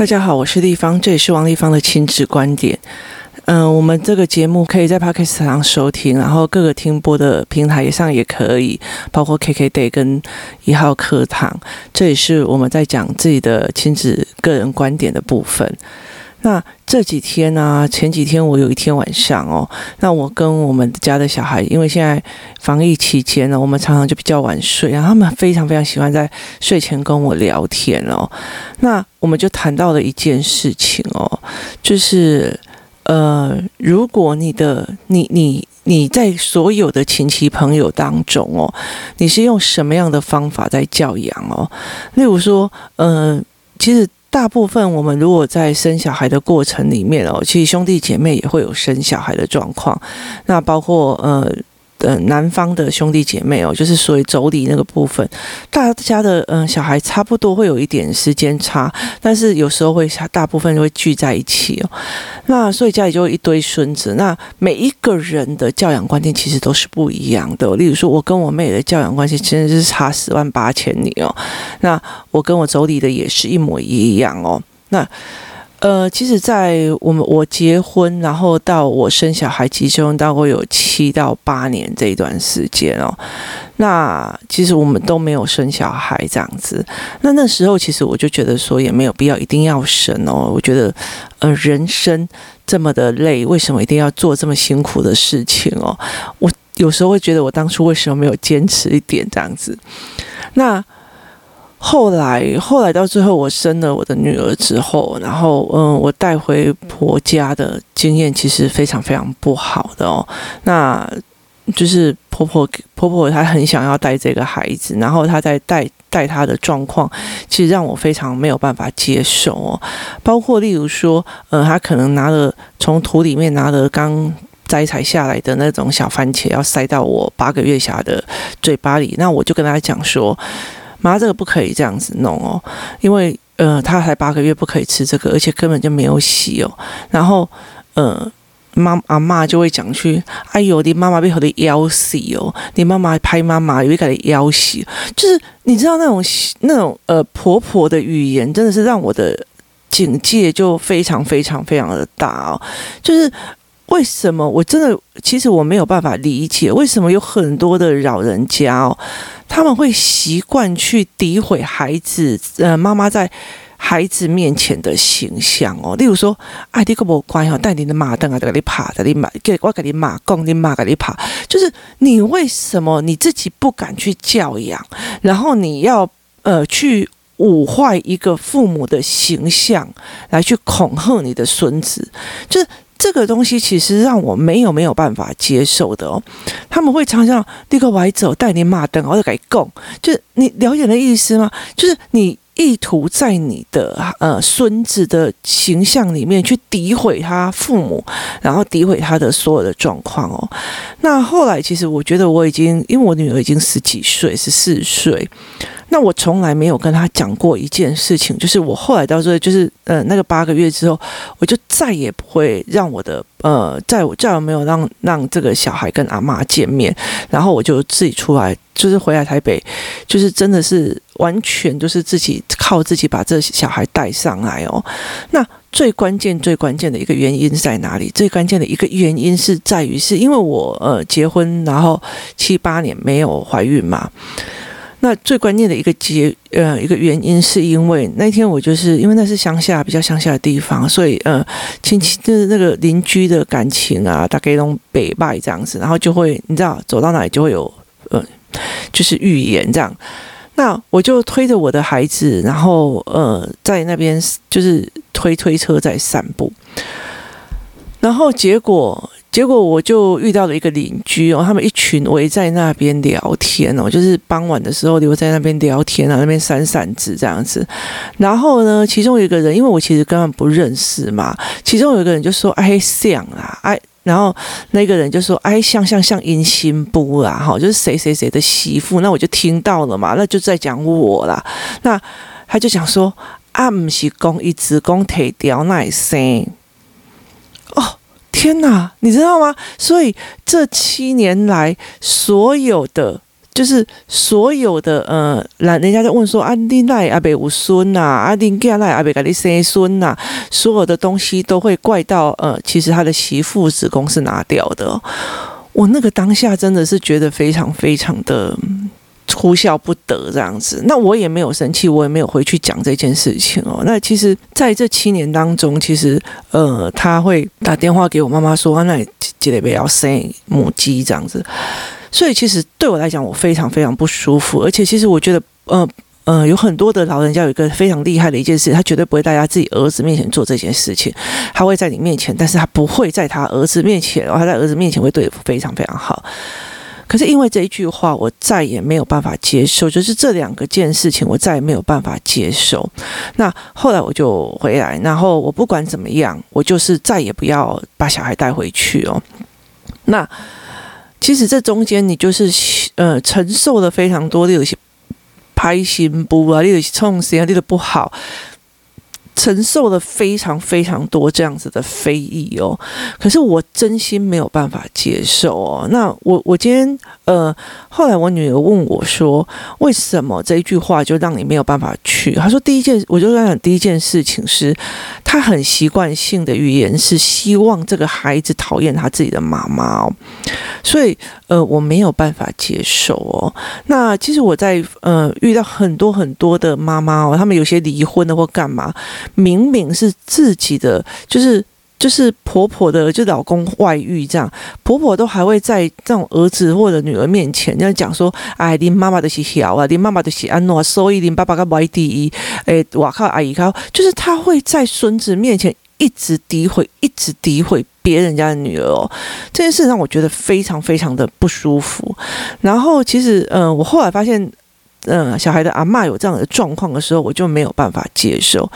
大家好，我是丽芳，这也是王立芳的亲子观点。嗯、我们这个节目可以在 Podcast 上收听，然后各个听播的平台上也可以，包括 KKday 跟一号课堂。这也是我们在讲自己的亲子个人观点的部分。那这几天呢、前几天我有一天晚上哦，那我跟我们家的小孩，因为现在防疫期间呢，我们常常就比较晚睡，然后他们非常非常喜欢在睡前跟我聊天哦。那我们就谈到了一件事情哦，就是呃，如果你的你你你在所有的亲戚朋友当中哦，你是用什么样的方法在教养哦？例如说，呃，其实。大部分我们如果在生小孩的过程里面哦，其实兄弟姐妹也会有生小孩的状况，那包括呃。呃，男方的兄弟姐妹哦，就是属于妯娌那个部分，大家的嗯、小孩差不多会有一点时间差，但是有时候会大部分就会聚在一起哦。那所以家里就一堆孙子，那每一个人的教养观念其实都是不一样的。例如说，我跟我妹的教养关系真的是差十万八千里哦。那我跟我妯娌的也是一模一样哦。那。呃，其实，在我们我结婚，然后到我生小孩，其中大概有七到八年这一段时间哦。那其实我们都没有生小孩这样子。那那时候，其实我就觉得说，也没有必要一定要生哦。我觉得，呃，人生这么的累，为什么一定要做这么辛苦的事情哦？我有时候会觉得，我当初为什么没有坚持一点这样子？那。后来，后来到最后，我生了我的女儿之后，然后，嗯，我带回婆家的经验其实非常非常不好的哦。那就是婆婆婆婆她很想要带这个孩子，然后她在带带她的状况，其实让我非常没有办法接受哦。包括例如说，呃，她可能拿了从土里面拿了刚摘采下来的那种小番茄，要塞到我八个月小的嘴巴里，那我就跟她讲说。妈，这个不可以这样子弄哦，因为呃，他才八个月，不可以吃这个，而且根本就没有洗哦。然后呃，妈阿妈就会讲去，哎呦，你妈妈被和你咬死哦，你妈妈拍妈妈，有一个给你咬死，就是你知道那种那种呃婆婆的语言，真的是让我的警戒就非常非常非常的大哦，就是。为什么我真的其实我没有办法理解，为什么有很多的老人家哦，他们会习惯去诋毁孩子，呃，妈妈在孩子面前的形象哦。例如说，哎，你个不乖哦，带你的马凳啊，在给你爬，在你马给我给你马供，你马给你爬，就是你为什么你自己不敢去教养，然后你要呃去污坏一个父母的形象，来去恐吓你的孙子，就是。这个东西其实让我没有没有办法接受的哦，他们会常常立刻歪走带你骂灯，或者改供，就是你了解的意思吗？就是你意图在你的呃孙子的形象里面去诋毁他父母，然后诋毁他的所有的状况哦。那后来其实我觉得我已经，因为我女儿已经十几岁，十四岁。那我从来没有跟他讲过一件事情，就是我后来到这，就是呃那个八个月之后，我就再也不会让我的呃，再再也没有让让这个小孩跟阿妈见面，然后我就自己出来，就是回来台北，就是真的是完全就是自己靠自己把这小孩带上来哦。那最关键最关键的一个原因在哪里？最关键的一个原因是在于是因为我呃结婚然后七八年没有怀孕嘛。那最关键的一个结呃一个原因，是因为那天我就是因为那是乡下比较乡下的地方，所以呃亲戚就是那个邻居的感情啊，大概都北拜这样子，然后就会你知道走到哪里就会有呃就是预言这样。那我就推着我的孩子，然后呃在那边就是推推车在散步，然后结果。结果我就遇到了一个邻居哦，他们一群围在那边聊天哦，就是傍晚的时候留在那边聊天啊，那边扇扇子这样子。然后呢，其中有一个人，因为我其实根本不认识嘛，其中有一个人就说：“哎，像啊，哎。”然后那个人就说：“哎，像像像阴心波啊，哈，就是谁谁谁的媳妇。”那我就听到了嘛，那就在讲我啦。那他就讲说：“啊，不是公一直公提掉那声。”天哪，你知道吗？所以这七年来，所有的就是所有的呃，来人家在问说啊，你奈阿伯有孙呐，啊，你家奈阿伯给你生孙呐，所有的东西都会怪到呃，其实他的媳妇子宫是拿掉的。我那个当下真的是觉得非常非常的哭笑不得这样子。那我也没有生气，我也没有回去讲这件事情哦。那其实在这七年当中，其实呃，他会打电话给我妈妈说，那你记得不要生母鸡这样子。所以其实对我来讲，我非常非常不舒服，而且其实我觉得，呃呃，有很多的老人家有一个非常厉害的一件事，他绝对不会在他自己儿子面前做这件事情，他会在你面前，但是他不会在他儿子面前，然后他在儿子面前会对你非常非常好。可是因为这一句话，我再也没有办法接受，就是这两个件事情，我再也没有办法接受。那后来我就回来，然后我不管怎么样，我就是再也不要把小孩带回去哦。那。其实这中间你就是呃承受了非常多的有些拍心不啊，你有些冲心啊，你的不好。承受了非常非常多这样子的非议哦，可是我真心没有办法接受哦。那我我今天呃，后来我女儿问我说，为什么这一句话就让你没有办法去？她说第一件，我就在想第一件事情是，她很习惯性的语言是希望这个孩子讨厌他自己的妈妈哦，所以呃，我没有办法接受哦。那其实我在呃遇到很多很多的妈妈哦，他们有些离婚了或干嘛。明明是自己的，就是就是婆婆的，就老公外遇这样，婆婆都还会在这种儿子或者女儿面前这样讲说：“哎，你妈妈的是小啊，你妈妈的是安诺，所以你爸爸个外地，哎，我靠，阿姨靠，就是他会在孙子面前一直诋毁，一直诋毁别人家的女儿哦，这件事让我觉得非常非常的不舒服。然后其实，嗯、我后来发现。嗯，小孩的阿嬷有这样的状况的时候，我就没有办法接受。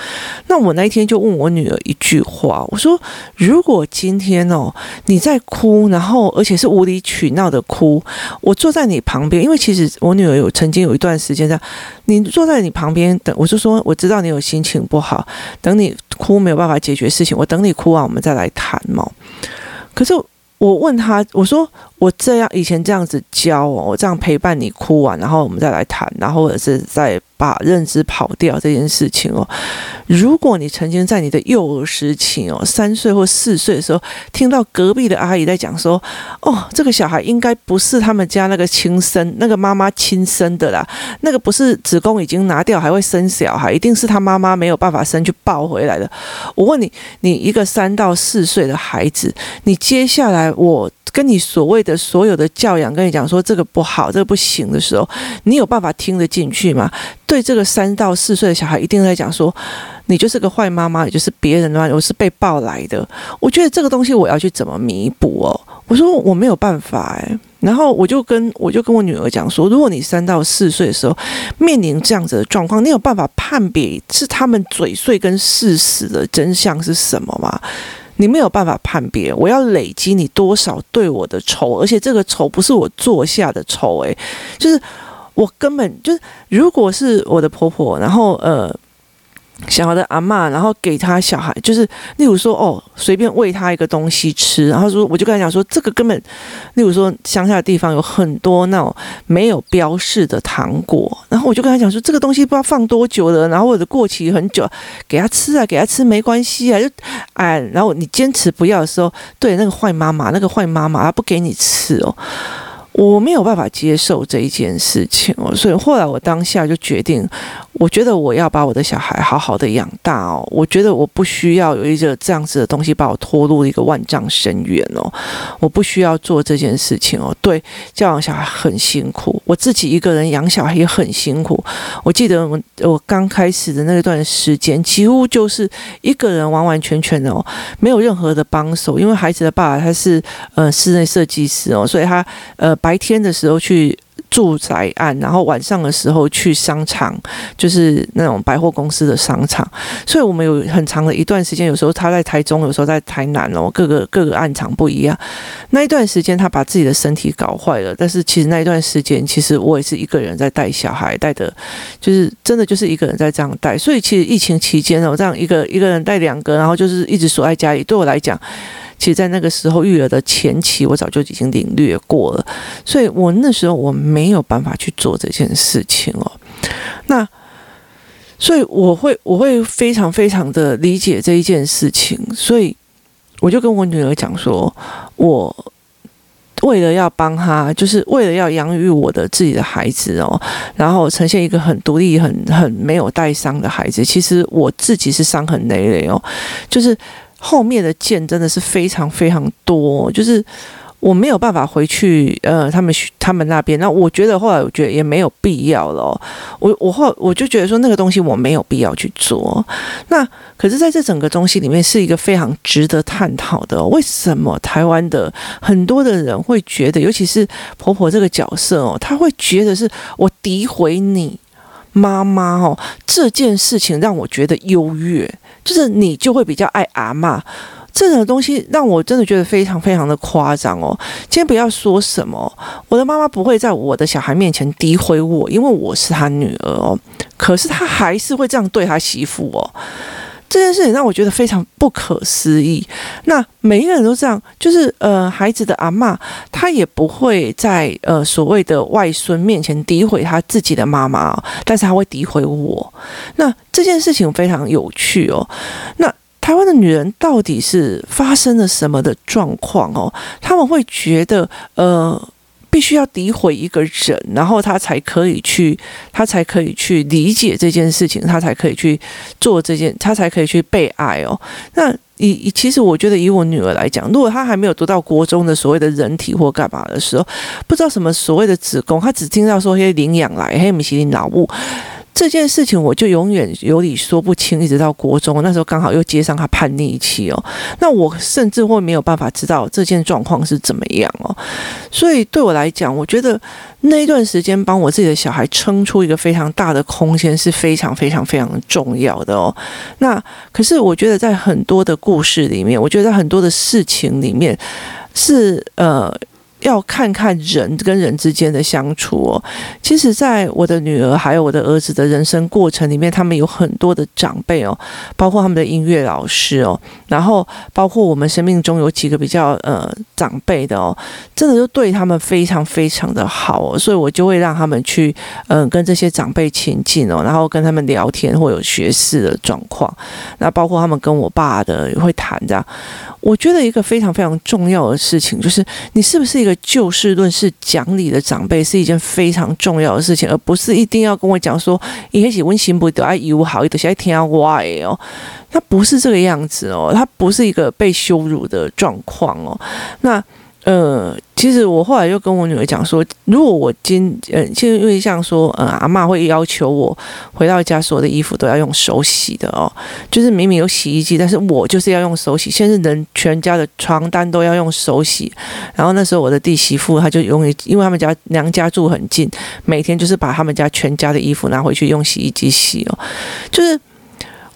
那我那一天就问我女儿一句话，我说：“如果今天哦你在哭，然后而且是无理取闹的哭，我坐在你旁边，因为其实我女儿有曾经有一段时间这样，你坐在你旁边等，我就说我知道你有心情不好，等你哭没有办法解决事情，我等你哭完我们再来谈嘛。可是。我问他，我说我这样以前这样子教，我这样陪伴你哭完，然后我们再来谈，然后或者是再把认知跑掉这件事情哦。如果你曾经在你的幼儿时期哦，三岁或四岁的时候，听到隔壁的阿姨在讲说，哦，这个小孩应该不是他们家那个亲生那个妈妈亲生的啦，那个不是子宫已经拿掉还会生小孩，一定是他妈妈没有办法生去抱回来的。我问你，你一个三到四岁的孩子，你接下来。我跟你所谓的所有的教养，跟你讲说这个不好，这个不行的时候，你有办法听得进去吗？对这个三到四岁的小孩，一定在讲说，你就是个坏妈妈，也就是别人的妈，我是被抱来的。我觉得这个东西我要去怎么弥补哦？我说我没有办法哎。然后我就跟我就跟我女儿讲说，如果你三到四岁的时候面临这样子的状况，你有办法判别是他们嘴碎跟事实的真相是什么吗？你没有办法判别，我要累积你多少对我的仇，而且这个仇不是我做下的仇，诶，就是我根本就是，如果是我的婆婆，然后呃。小孩的阿嬷，然后给他小孩，就是例如说哦，随便喂他一个东西吃，然后说我就跟他讲说，这个根本，例如说乡下的地方有很多那种没有标示的糖果，然后我就跟他讲说，这个东西不知道放多久了，然后或者过期很久，给他吃啊，给他吃没关系啊，就哎，然后你坚持不要的时候，对那个坏妈妈，那个坏妈妈她不给你吃哦。我没有办法接受这一件事情哦，所以后来我当下就决定，我觉得我要把我的小孩好好的养大哦，我觉得我不需要有一个这样子的东西把我拖入一个万丈深渊哦，我不需要做这件事情哦。对，教养小孩很辛苦，我自己一个人养小孩也很辛苦。我记得我我刚开始的那段时间，几乎就是一个人完完全全的哦，没有任何的帮手，因为孩子的爸爸他是呃室内设计师哦，所以他呃。白天的时候去住宅案，然后晚上的时候去商场，就是那种百货公司的商场。所以我们有很长的一段时间，有时候他在台中，有时候在台南哦，各个各个案场不一样。那一段时间，他把自己的身体搞坏了。但是其实那一段时间，其实我也是一个人在带小孩，带的，就是真的就是一个人在这样带。所以其实疫情期间哦，这样一个一个人带两个，然后就是一直锁在家里，对我来讲。其实，在那个时候育儿的前期，我早就已经领略过了，所以我那时候我没有办法去做这件事情哦。那，所以我会我会非常非常的理解这一件事情，所以我就跟我女儿讲说，我。为了要帮他，就是为了要养育我的自己的孩子哦，然后呈现一个很独立、很很没有带伤的孩子。其实我自己是伤痕累累哦，就是后面的剑真的是非常非常多，就是。我没有办法回去，呃，他们他们那边。那我觉得后来我觉得也没有必要了。我我后我就觉得说那个东西我没有必要去做。那可是在这整个东西里面是一个非常值得探讨的。为什么台湾的很多的人会觉得，尤其是婆婆这个角色哦，她会觉得是我诋毁你妈妈哦，这件事情让我觉得优越，就是你就会比较爱阿骂。这种东西让我真的觉得非常非常的夸张哦！先不要说什么，我的妈妈不会在我的小孩面前诋毁我，因为我是她女儿哦。可是她还是会这样对她媳妇哦。这件事情让我觉得非常不可思议。那每一个人都这样，就是呃，孩子的阿嬷，她也不会在呃所谓的外孙面前诋毁她自己的妈妈，但是她会诋毁我。那这件事情非常有趣哦。那。台湾的女人到底是发生了什么的状况哦？他们会觉得，呃，必须要诋毁一个人，然后他才可以去，他才可以去理解这件事情，他才可以去做这件，他才可以去被爱哦。那以以，其实我觉得以我女儿来讲，如果她还没有读到国中的所谓的人体或干嘛的时候，不知道什么所谓的子宫，她只听到说些领养来，嘿，米其林脑雾。这件事情我就永远有理说不清，一直到国中那时候刚好又接上他叛逆期哦，那我甚至会没有办法知道这件状况是怎么样哦，所以对我来讲，我觉得那一段时间帮我自己的小孩撑出一个非常大的空间是非常非常非常重要的哦。那可是我觉得在很多的故事里面，我觉得在很多的事情里面是呃。要看看人跟人之间的相处哦。其实，在我的女儿还有我的儿子的人生过程里面，他们有很多的长辈哦，包括他们的音乐老师哦，然后包括我们生命中有几个比较呃长辈的哦，真的就对他们非常非常的好哦，所以我就会让他们去嗯、跟这些长辈亲近哦，然后跟他们聊天或有学识的状况，那包括他们跟我爸的也会谈这样。我觉得一个非常非常重要的事情就是，你是不是一个就事论事、讲理的长辈，是一件非常重要的事情，而不是一定要跟我讲说，一开始温馨不得爱友好，一直在听要歪哦，他不是这个样子哦，他不是一个被羞辱的状况哦，那。呃，其实我后来就跟我女儿讲说，如果我今呃，其实因为像说，呃，阿嬷会要求我回到家所有的衣服都要用手洗的哦，就是明明有洗衣机，但是我就是要用手洗，现在人全家的床单都要用手洗。然后那时候我的弟媳妇她就永远，因为他们家娘家住很近，每天就是把他们家全家的衣服拿回去用洗衣机洗哦，就是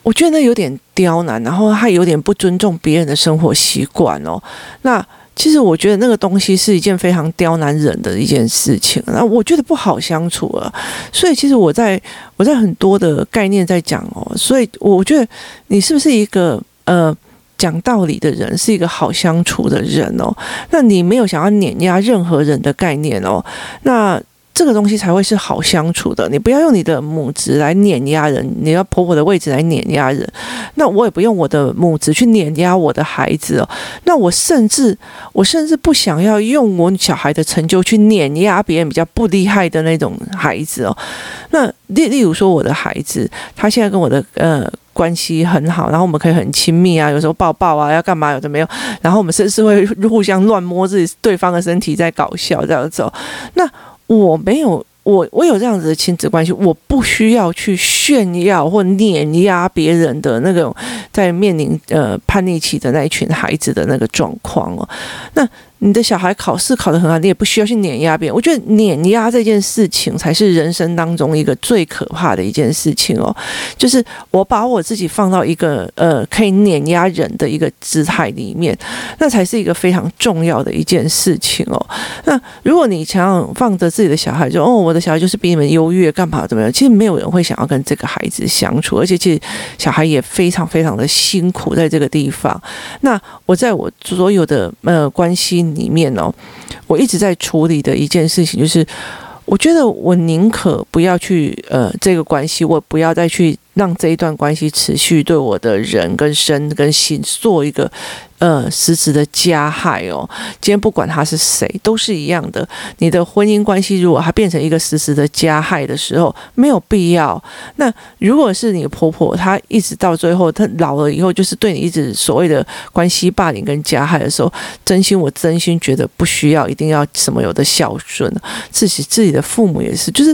我觉得那有点刁难，然后还有点不尊重别人的生活习惯哦，那。其实我觉得那个东西是一件非常刁难人的一件事情，那我觉得不好相处啊。所以其实我在我在很多的概念在讲哦，所以我觉得你是不是一个呃讲道理的人，是一个好相处的人哦？那你没有想要碾压任何人的概念哦？那。这个东西才会是好相处的。你不要用你的母职来碾压人，你要婆婆的位置来碾压人。那我也不用我的母职去碾压我的孩子哦。那我甚至我甚至不想要用我小孩的成就去碾压别人比较不厉害的那种孩子哦。那例例如说我的孩子，他现在跟我的呃关系很好，然后我们可以很亲密啊，有时候抱抱啊，要干嘛有的没有。然后我们甚至会互相乱摸自己对方的身体，在搞笑这样子哦。那我没有，我我有这样子的亲子关系，我不需要去炫耀或碾压别人的那种在面临呃叛逆期的那一群孩子的那个状况哦。那你的小孩考试考得很好，你也不需要去碾压别人。我觉得碾压这件事情才是人生当中一个最可怕的一件事情哦，就是我把我自己放到一个呃可以碾压人的一个姿态里面，那才是一个非常重要的一件事情哦。那如果你想要放着自己的小孩，就哦，我的小孩就是比你们优越，干嘛怎么样？其实没有人会想要跟这个孩子相处，而且其实小孩也非常非常的辛苦在这个地方。那我在我所有的呃关心里面哦，我一直在处理的一件事情就是，我觉得我宁可不要去呃这个关系，我不要再去让这一段关系持续对我的人跟身跟心做一个。呃，实质的加害哦，今天不管他是谁，都是一样的。你的婚姻关系如果它变成一个实质的加害的时候，没有必要。那如果是你婆婆，她一直到最后，她老了以后，就是对你一直所谓的关系霸凌跟加害的时候，真心我真心觉得不需要，一定要什么有的孝顺，自己自己的父母也是，就是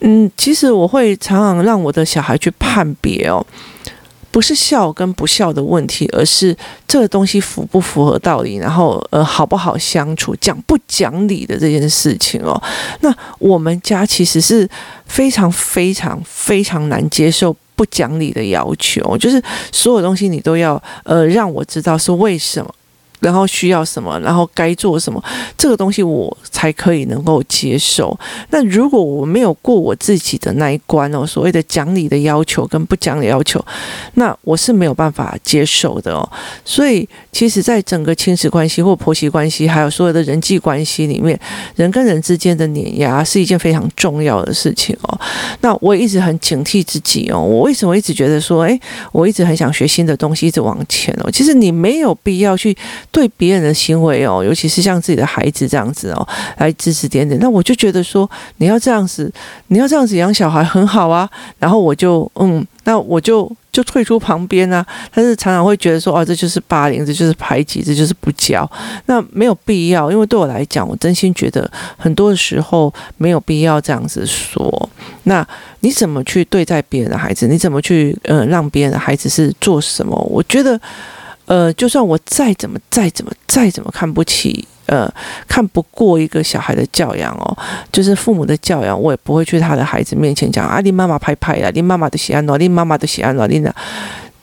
嗯，其实我会常常让我的小孩去判别哦。不是孝跟不孝的问题，而是这个东西符不符合道理，然后呃好不好相处，讲不讲理的这件事情哦。那我们家其实是非常非常非常难接受不讲理的要求，就是所有东西你都要呃让我知道是为什么。然后需要什么，然后该做什么，这个东西我才可以能够接受。那如果我没有过我自己的那一关哦，所谓的讲理的要求跟不讲理要求，那我是没有办法接受的哦。所以，其实，在整个亲子关系或婆媳关系，还有所有的人际关系里面，人跟人之间的碾压是一件非常重要的事情哦。那我一直很警惕自己哦。我为什么一直觉得说，诶，我一直很想学新的东西，一直往前哦。其实你没有必要去。对别人的行为哦，尤其是像自己的孩子这样子哦，来指指点点，那我就觉得说，你要这样子，你要这样子养小孩很好啊。然后我就嗯，那我就就退出旁边啊。但是常常会觉得说，哦，这就是霸凌，这就是排挤，这就是不教。那没有必要，因为对我来讲，我真心觉得很多的时候没有必要这样子说。那你怎么去对待别人的孩子？你怎么去呃让别人的孩子是做什么？我觉得。呃，就算我再怎么、再怎么、再怎么看不起，呃，看不过一个小孩的教养哦，就是父母的教养，我也不会去他的孩子面前讲啊，你妈妈拍拍呀，你妈妈的喜安诺，你妈妈的喜安诺，你呢？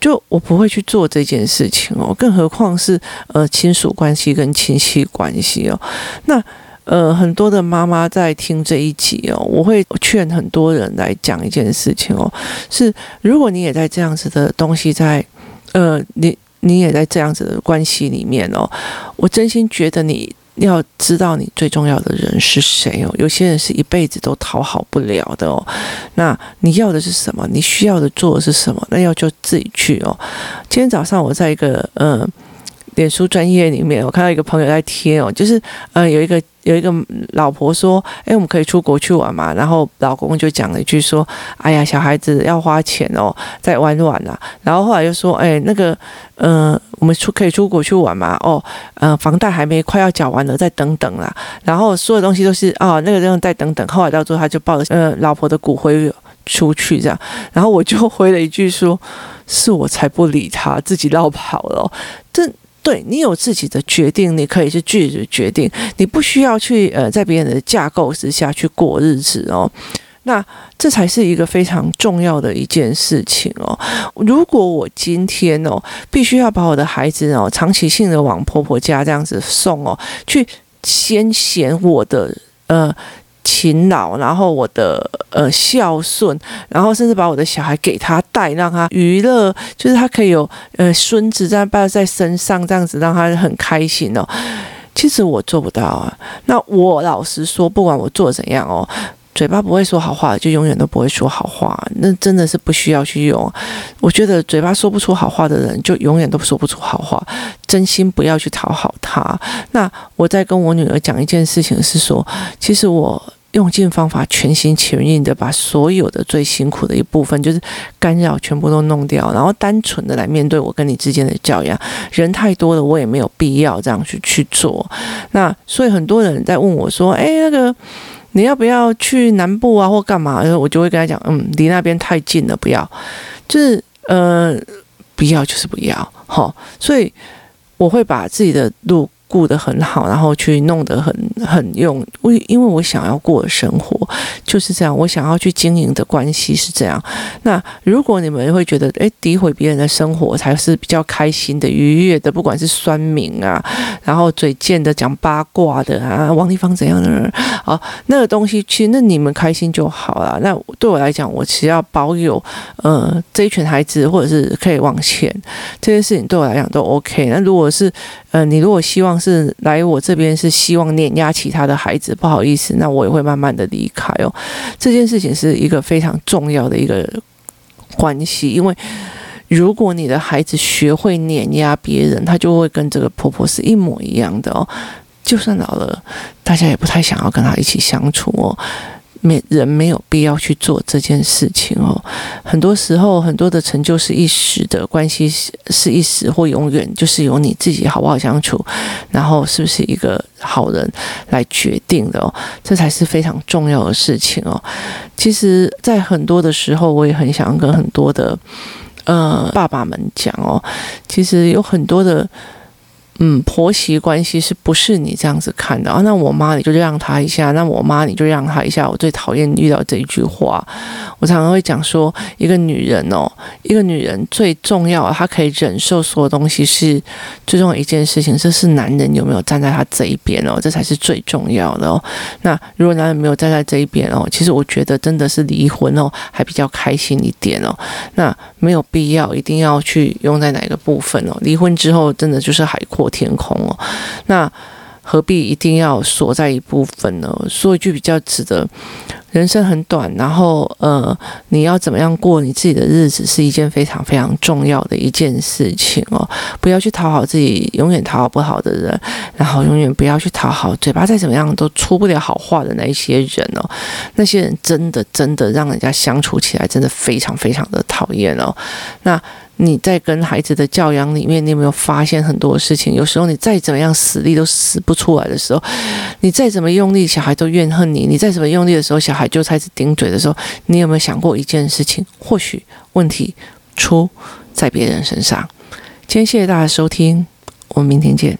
就我不会去做这件事情哦，更何况是呃亲属关系跟亲戚关系哦。那呃，很多的妈妈在听这一集哦，我会劝很多人来讲一件事情哦，是如果你也在这样子的东西在，呃，你。你也在这样子的关系里面哦，我真心觉得你要知道你最重要的人是谁哦。有些人是一辈子都讨好不了的哦。那你要的是什么？你需要的做的是什么？那要就自己去哦。今天早上我在一个嗯脸书专页里面，我看到一个朋友在贴哦，就是呃有一个。有一个老婆说：“哎，我们可以出国去玩嘛？”然后老公就讲了一句说：“哎呀，小孩子要花钱哦，再玩玩啦。”然后后来又说：“哎，那个，呃，我们出可以出国去玩嘛？哦，呃，房贷还没快要缴完了，再等等啦。”然后所有东西都是啊、哦，那个人再等等。后来到最后，他就抱着呃老婆的骨灰出去这样。然后我就回了一句说：“是我才不理他，自己绕跑了。”这。对，你有自己的决定，你可以去拒绝决定，你不需要去呃在别人的架构之下去过日子哦。那这才是一个非常重要的一件事情哦。如果我今天哦必须要把我的孩子哦长期性的往婆婆家这样子送哦，去先显我的呃。勤劳，然后我的呃孝顺，然后甚至把我的小孩给他带，让他娱乐，就是他可以有呃孙子在抱在身上这样子，让他很开心哦。其实我做不到啊。那我老实说，不管我做怎样哦，嘴巴不会说好话，就永远都不会说好话。那真的是不需要去用。我觉得嘴巴说不出好话的人，就永远都说不出好话。真心不要去讨好他。那我在跟我女儿讲一件事情是说，其实我。用尽方法，全心全意的把所有的最辛苦的一部分，就是干扰全部都弄掉，然后单纯的来面对我跟你之间的教养。人太多了，我也没有必要这样去去做。那所以很多人在问我说：“哎，那个你要不要去南部啊，或干嘛？”然后我就会跟他讲：“嗯，离那边太近了，不要。就是呃，不要就是不要。”好，所以我会把自己的路。顾得很好，然后去弄得很很用。为因为我想要过的生活就是这样，我想要去经营的关系是这样。那如果你们会觉得，诶，诋毁别人的生活才是比较开心的、愉悦的，不管是酸民啊，然后嘴贱的、讲八卦的啊，王丽芳怎样的人啊，那个东西，其实那你们开心就好了。那对我来讲，我只要保有呃这一群孩子，或者是可以往前，这件事情对我来讲都 OK。那如果是呃你如果希望是来我这边是希望碾压其他的孩子，不好意思，那我也会慢慢的离开哦。这件事情是一个非常重要的一个关系，因为如果你的孩子学会碾压别人，他就会跟这个婆婆是一模一样的哦。就算老了，大家也不太想要跟他一起相处哦。没人没有必要去做这件事情哦。很多时候，很多的成就是一时的，关系是一时或永远，就是由你自己好不好相处，然后是不是一个好人来决定的哦。这才是非常重要的事情哦。其实，在很多的时候，我也很想跟很多的呃爸爸们讲哦，其实有很多的。嗯，婆媳关系是不是你这样子看的啊？那我妈你就让她一下，那我妈你就让她一下。我最讨厌遇到这一句话。我常常会讲说，一个女人哦，一个女人最重要，她可以忍受所有东西是最重要一件事情，这是男人有没有站在她这一边哦，这才是最重要的哦。那如果男人没有站在这一边哦，其实我觉得真的是离婚哦，还比较开心一点哦。那没有必要一定要去用在哪个部分哦。离婚之后真的就是海阔天空哦，那何必一定要锁在一部分呢？说一句比较值得，人生很短，然后呃，你要怎么样过你自己的日子，是一件非常非常重要的一件事情哦。不要去讨好自己，永远讨好不好的人，然后永远不要去讨好嘴巴再怎么样都出不了好话的那一些人哦。那些人真的真的让人家相处起来真的非常非常的讨厌哦。那。你在跟孩子的教养里面，你有没有发现很多事情？有时候你再怎么样死力都死不出来的时候，你再怎么用力，小孩都怨恨你；你再怎么用力的时候，小孩就开始顶嘴的时候，你有没有想过一件事情？或许问题出在别人身上。今天谢谢大家收听，我们明天见。